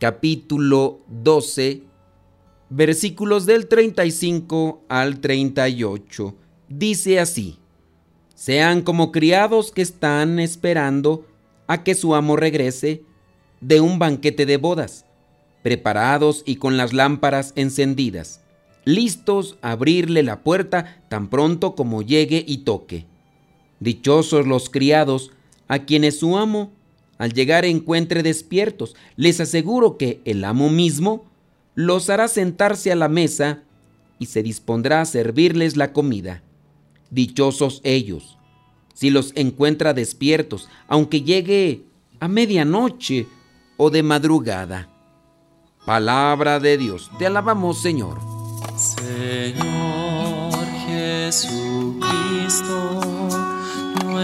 capítulo 12, versículos del 35 al 38. Dice así, sean como criados que están esperando a que su amo regrese de un banquete de bodas, preparados y con las lámparas encendidas, listos a abrirle la puerta tan pronto como llegue y toque. Dichosos los criados a quienes su amo al llegar encuentre despiertos. Les aseguro que el amo mismo los hará sentarse a la mesa y se dispondrá a servirles la comida. Dichosos ellos, si los encuentra despiertos, aunque llegue a medianoche o de madrugada. Palabra de Dios, te alabamos Señor. Señor Jesucristo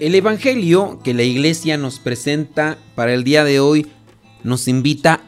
El Evangelio que la iglesia nos presenta para el día de hoy nos invita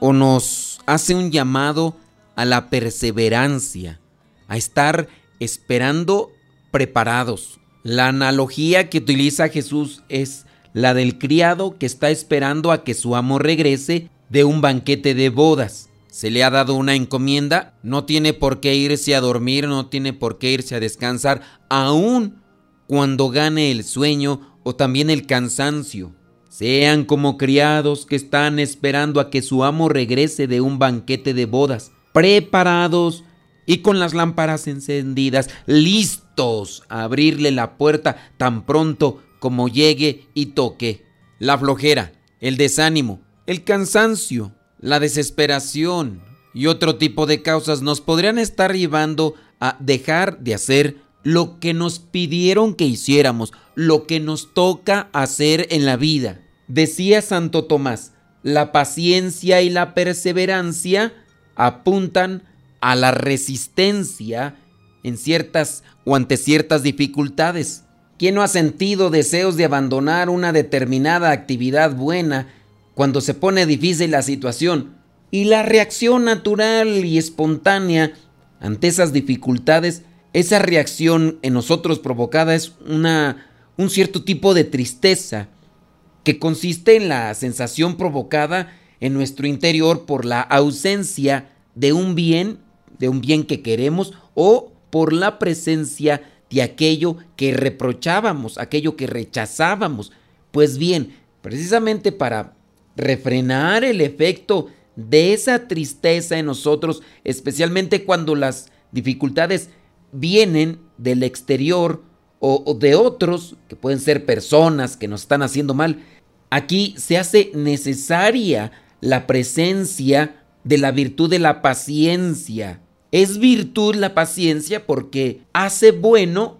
o nos hace un llamado a la perseverancia, a estar esperando preparados. La analogía que utiliza Jesús es la del criado que está esperando a que su amo regrese de un banquete de bodas. Se le ha dado una encomienda, no tiene por qué irse a dormir, no tiene por qué irse a descansar, aún cuando gane el sueño o también el cansancio. Sean como criados que están esperando a que su amo regrese de un banquete de bodas, preparados y con las lámparas encendidas, listos a abrirle la puerta tan pronto como llegue y toque. La flojera, el desánimo, el cansancio, la desesperación y otro tipo de causas nos podrían estar llevando a dejar de hacer lo que nos pidieron que hiciéramos, lo que nos toca hacer en la vida. Decía Santo Tomás, la paciencia y la perseverancia apuntan a la resistencia en ciertas o ante ciertas dificultades. ¿Quién no ha sentido deseos de abandonar una determinada actividad buena cuando se pone difícil la situación? Y la reacción natural y espontánea ante esas dificultades, esa reacción en nosotros provocada es una, un cierto tipo de tristeza que consiste en la sensación provocada en nuestro interior por la ausencia de un bien, de un bien que queremos o por la presencia de aquello que reprochábamos, aquello que rechazábamos. Pues bien, precisamente para refrenar el efecto de esa tristeza en nosotros, especialmente cuando las dificultades vienen del exterior o, de otros, que pueden ser personas que nos están haciendo mal, aquí se hace necesaria la presencia de la virtud de la paciencia. Es virtud la paciencia porque hace bueno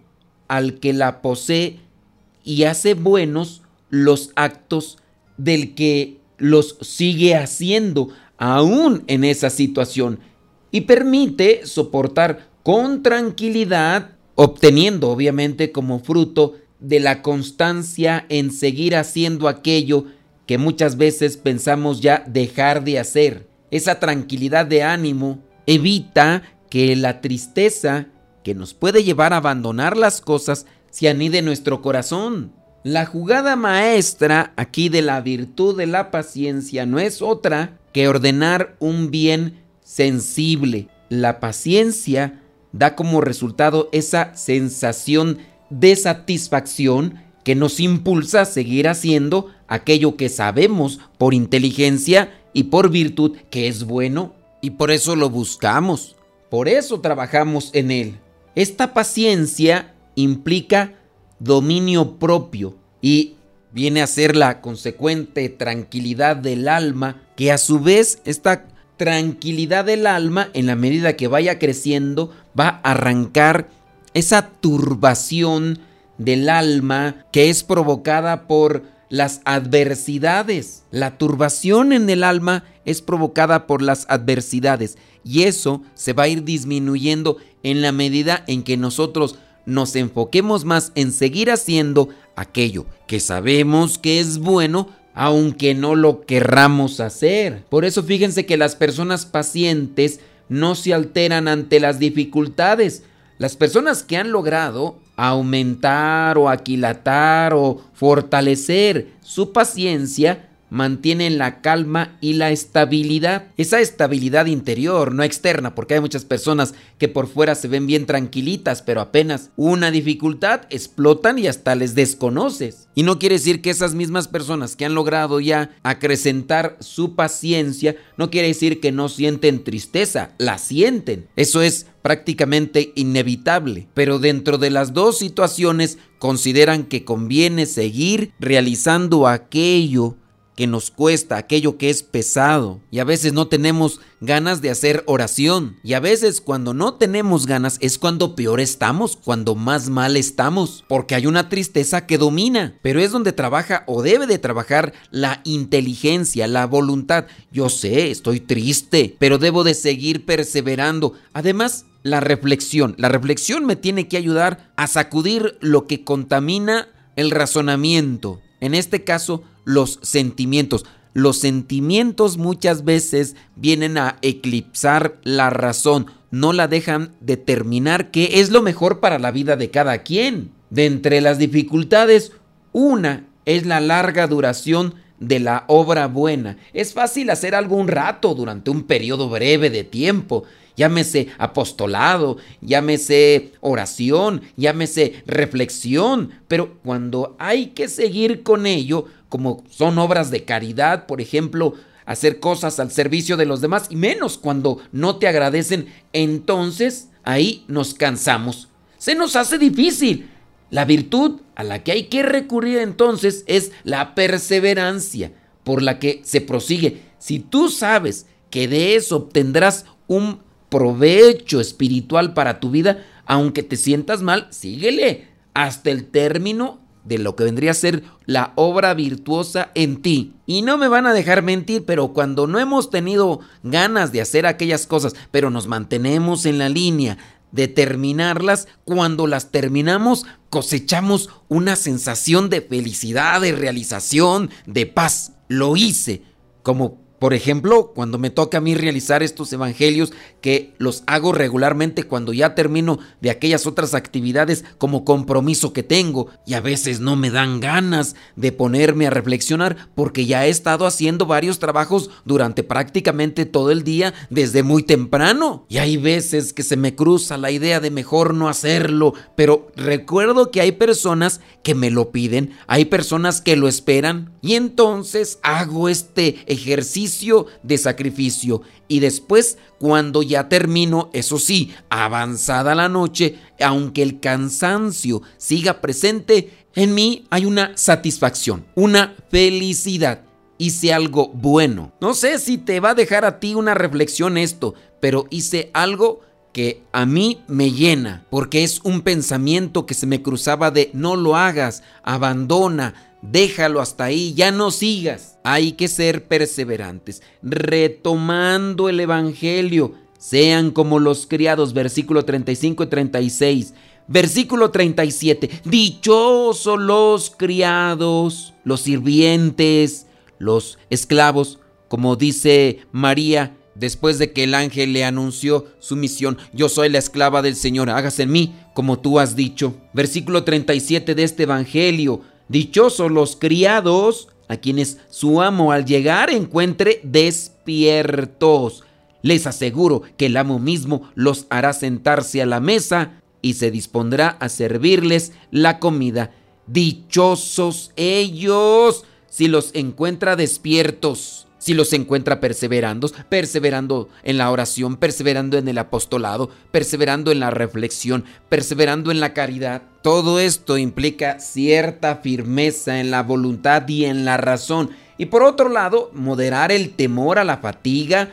al que la posee y hace buenos los actos del que los sigue haciendo aún en esa situación y permite soportar con tranquilidad, obteniendo obviamente como fruto de la constancia en seguir haciendo aquello que muchas veces pensamos ya dejar de hacer. Esa tranquilidad de ánimo evita que la tristeza que nos puede llevar a abandonar las cosas se anide en nuestro corazón. La jugada maestra aquí de la virtud de la paciencia no es otra que ordenar un bien sensible. La paciencia da como resultado esa sensación de satisfacción que nos impulsa a seguir haciendo aquello que sabemos por inteligencia y por virtud que es bueno y por eso lo buscamos, por eso trabajamos en él. Esta paciencia implica dominio propio y viene a ser la consecuente tranquilidad del alma, que a su vez esta tranquilidad del alma, en la medida que vaya creciendo, va a arrancar esa turbación del alma que es provocada por las adversidades. La turbación en el alma es provocada por las adversidades y eso se va a ir disminuyendo en la medida en que nosotros nos enfoquemos más en seguir haciendo aquello que sabemos que es bueno, aunque no lo querramos hacer. Por eso fíjense que las personas pacientes no se alteran ante las dificultades. Las personas que han logrado aumentar o aquilatar o fortalecer su paciencia mantienen la calma y la estabilidad. Esa estabilidad interior, no externa, porque hay muchas personas que por fuera se ven bien tranquilitas, pero apenas una dificultad explotan y hasta les desconoces. Y no quiere decir que esas mismas personas que han logrado ya acrecentar su paciencia, no quiere decir que no sienten tristeza, la sienten. Eso es prácticamente inevitable, pero dentro de las dos situaciones consideran que conviene seguir realizando aquello que nos cuesta, aquello que es pesado. Y a veces no tenemos ganas de hacer oración. Y a veces cuando no tenemos ganas es cuando peor estamos, cuando más mal estamos. Porque hay una tristeza que domina. Pero es donde trabaja o debe de trabajar la inteligencia, la voluntad. Yo sé, estoy triste, pero debo de seguir perseverando. Además, la reflexión. La reflexión me tiene que ayudar a sacudir lo que contamina el razonamiento. En este caso, los sentimientos. Los sentimientos muchas veces vienen a eclipsar la razón, no la dejan determinar qué es lo mejor para la vida de cada quien. De entre las dificultades, una es la larga duración de la obra buena. Es fácil hacer algo un rato durante un periodo breve de tiempo llámese apostolado, llámese oración, llámese reflexión, pero cuando hay que seguir con ello, como son obras de caridad, por ejemplo, hacer cosas al servicio de los demás, y menos cuando no te agradecen, entonces ahí nos cansamos. Se nos hace difícil. La virtud a la que hay que recurrir entonces es la perseverancia por la que se prosigue. Si tú sabes que de eso obtendrás un provecho espiritual para tu vida, aunque te sientas mal, síguele hasta el término de lo que vendría a ser la obra virtuosa en ti. Y no me van a dejar mentir, pero cuando no hemos tenido ganas de hacer aquellas cosas, pero nos mantenemos en la línea de terminarlas, cuando las terminamos cosechamos una sensación de felicidad, de realización, de paz. Lo hice, como por ejemplo, cuando me toca a mí realizar estos evangelios, que los hago regularmente cuando ya termino de aquellas otras actividades como compromiso que tengo, y a veces no me dan ganas de ponerme a reflexionar porque ya he estado haciendo varios trabajos durante prácticamente todo el día desde muy temprano. Y hay veces que se me cruza la idea de mejor no hacerlo, pero recuerdo que hay personas que me lo piden, hay personas que lo esperan, y entonces hago este ejercicio de sacrificio y después cuando ya termino, eso sí, avanzada la noche, aunque el cansancio siga presente, en mí hay una satisfacción, una felicidad. Hice algo bueno. No sé si te va a dejar a ti una reflexión esto, pero hice algo que a mí me llena, porque es un pensamiento que se me cruzaba de no lo hagas, abandona, déjalo hasta ahí, ya no sigas. Hay que ser perseverantes, retomando el Evangelio, sean como los criados, versículo 35 y 36. Versículo 37, dichosos los criados, los sirvientes, los esclavos, como dice María, después de que el ángel le anunció su misión, yo soy la esclava del Señor, hágase en mí como tú has dicho. Versículo 37 de este Evangelio, dichosos los criados a quienes su amo al llegar encuentre despiertos. Les aseguro que el amo mismo los hará sentarse a la mesa y se dispondrá a servirles la comida. Dichosos ellos si los encuentra despiertos, si los encuentra perseverando, perseverando en la oración, perseverando en el apostolado, perseverando en la reflexión, perseverando en la caridad. Todo esto implica cierta firmeza en la voluntad y en la razón. Y por otro lado, moderar el temor a la fatiga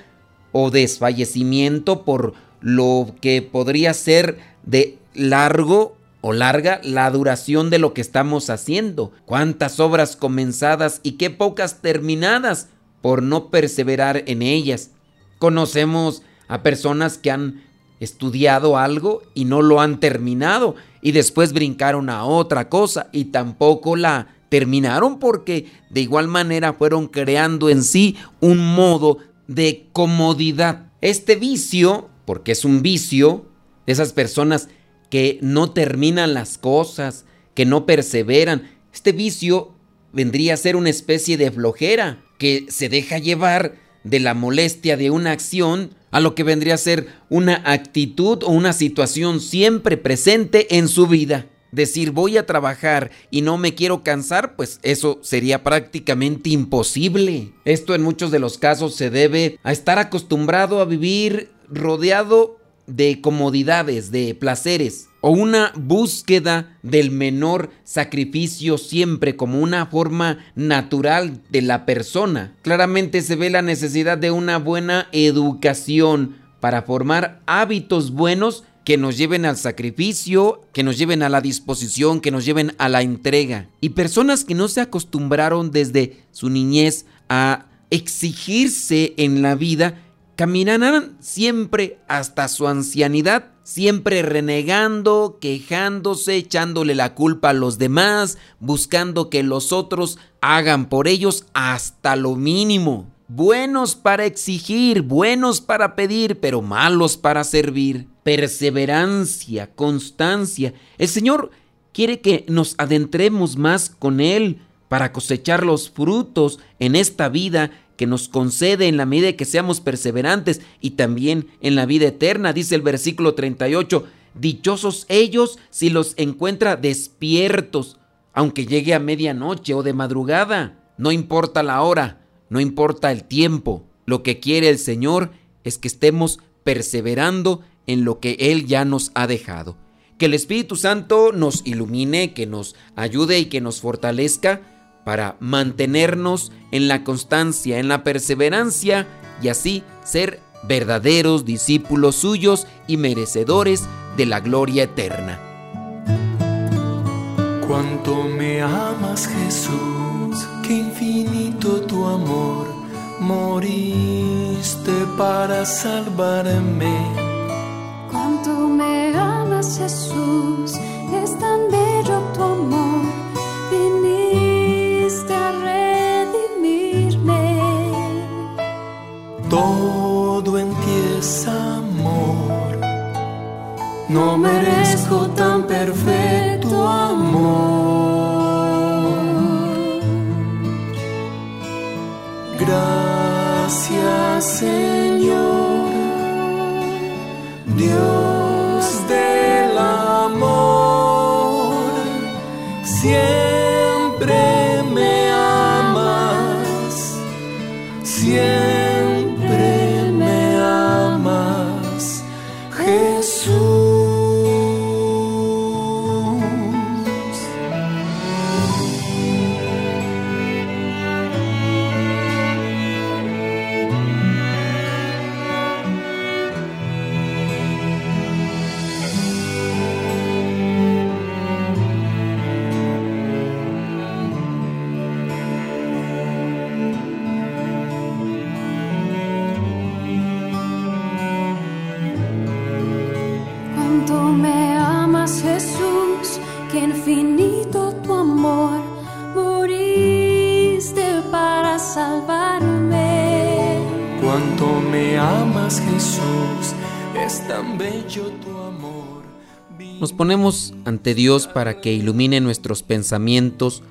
o desfallecimiento por lo que podría ser de largo o larga la duración de lo que estamos haciendo. Cuántas obras comenzadas y qué pocas terminadas por no perseverar en ellas. Conocemos a personas que han estudiado algo y no lo han terminado y después brincaron a otra cosa y tampoco la terminaron porque de igual manera fueron creando en sí un modo de comodidad. Este vicio, porque es un vicio, de esas personas que no terminan las cosas, que no perseveran. Este vicio vendría a ser una especie de flojera que se deja llevar de la molestia de una acción a lo que vendría a ser una actitud o una situación siempre presente en su vida. Decir voy a trabajar y no me quiero cansar, pues eso sería prácticamente imposible. Esto en muchos de los casos se debe a estar acostumbrado a vivir rodeado de comodidades, de placeres, o una búsqueda del menor sacrificio siempre como una forma natural de la persona. Claramente se ve la necesidad de una buena educación para formar hábitos buenos que nos lleven al sacrificio, que nos lleven a la disposición, que nos lleven a la entrega. Y personas que no se acostumbraron desde su niñez a exigirse en la vida, caminarán siempre hasta su ancianidad, siempre renegando, quejándose, echándole la culpa a los demás, buscando que los otros hagan por ellos hasta lo mínimo. Buenos para exigir, buenos para pedir, pero malos para servir. Perseverancia, constancia. El Señor quiere que nos adentremos más con Él para cosechar los frutos en esta vida que nos concede en la medida que seamos perseverantes y también en la vida eterna, dice el versículo 38, dichosos ellos si los encuentra despiertos, aunque llegue a medianoche o de madrugada, no importa la hora, no importa el tiempo, lo que quiere el Señor es que estemos perseverando en lo que Él ya nos ha dejado. Que el Espíritu Santo nos ilumine, que nos ayude y que nos fortalezca para mantenernos en la constancia, en la perseverancia y así ser verdaderos discípulos suyos y merecedores de la gloria eterna. Cuánto me amas Jesús, qué infinito tu amor, moriste para salvarme. Cuánto me amas Jesús, es tan bello tu amor, No merezco tan perfecto amor. Gracias Señor, Dios del amor. Siempre me amas, siempre bello tu amor. Nos ponemos ante Dios para que ilumine nuestros pensamientos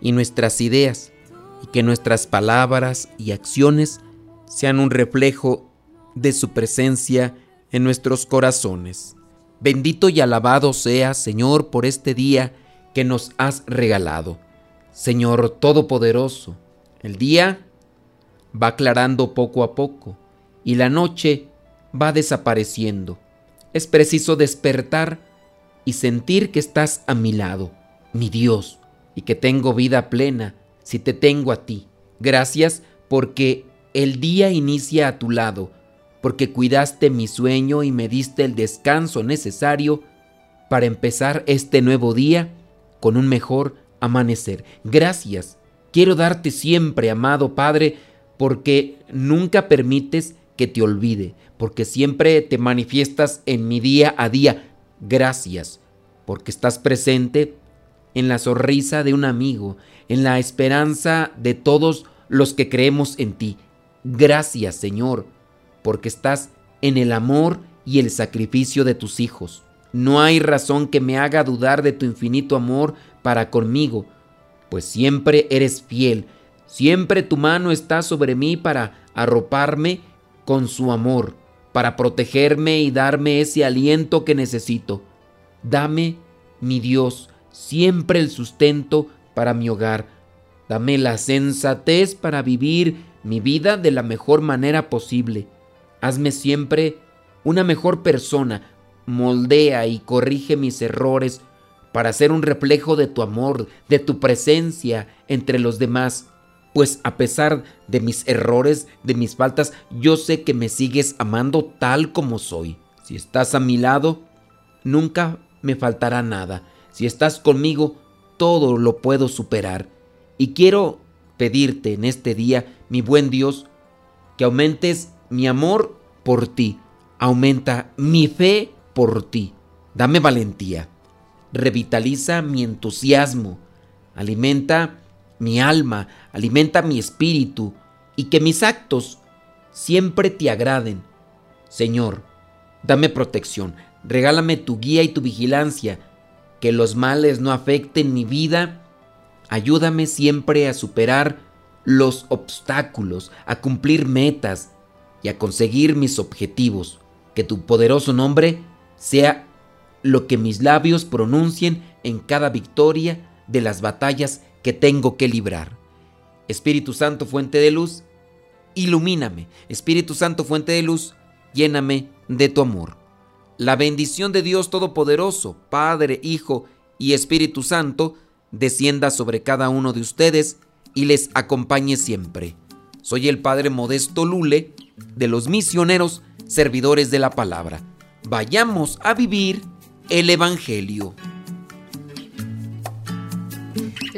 y nuestras ideas y que nuestras palabras y acciones sean un reflejo de su presencia en nuestros corazones. Bendito y alabado sea, Señor, por este día que nos has regalado. Señor Todopoderoso, el día va aclarando poco a poco y la noche va desapareciendo. Es preciso despertar y sentir que estás a mi lado, mi Dios, y que tengo vida plena si te tengo a ti. Gracias porque el día inicia a tu lado, porque cuidaste mi sueño y me diste el descanso necesario para empezar este nuevo día con un mejor amanecer. Gracias. Quiero darte siempre, amado Padre, porque nunca permites que te olvide, porque siempre te manifiestas en mi día a día. Gracias, porque estás presente en la sonrisa de un amigo, en la esperanza de todos los que creemos en ti. Gracias, Señor, porque estás en el amor y el sacrificio de tus hijos. No hay razón que me haga dudar de tu infinito amor para conmigo, pues siempre eres fiel, siempre tu mano está sobre mí para arroparme con su amor, para protegerme y darme ese aliento que necesito. Dame, mi Dios, siempre el sustento para mi hogar. Dame la sensatez para vivir mi vida de la mejor manera posible. Hazme siempre una mejor persona, moldea y corrige mis errores para ser un reflejo de tu amor, de tu presencia entre los demás. Pues a pesar de mis errores, de mis faltas, yo sé que me sigues amando tal como soy. Si estás a mi lado, nunca me faltará nada. Si estás conmigo, todo lo puedo superar. Y quiero pedirte en este día, mi buen Dios, que aumentes mi amor por ti. Aumenta mi fe por ti. Dame valentía revitaliza mi entusiasmo, alimenta mi alma, alimenta mi espíritu y que mis actos siempre te agraden. Señor, dame protección, regálame tu guía y tu vigilancia, que los males no afecten mi vida. Ayúdame siempre a superar los obstáculos, a cumplir metas y a conseguir mis objetivos. Que tu poderoso nombre sea lo que mis labios pronuncien en cada victoria de las batallas que tengo que librar. Espíritu Santo, fuente de luz, ilumíname. Espíritu Santo, fuente de luz, lléname de tu amor. La bendición de Dios Todopoderoso, Padre, Hijo y Espíritu Santo, descienda sobre cada uno de ustedes y les acompañe siempre. Soy el Padre Modesto Lule, de los misioneros servidores de la palabra. Vayamos a vivir el Evangelio.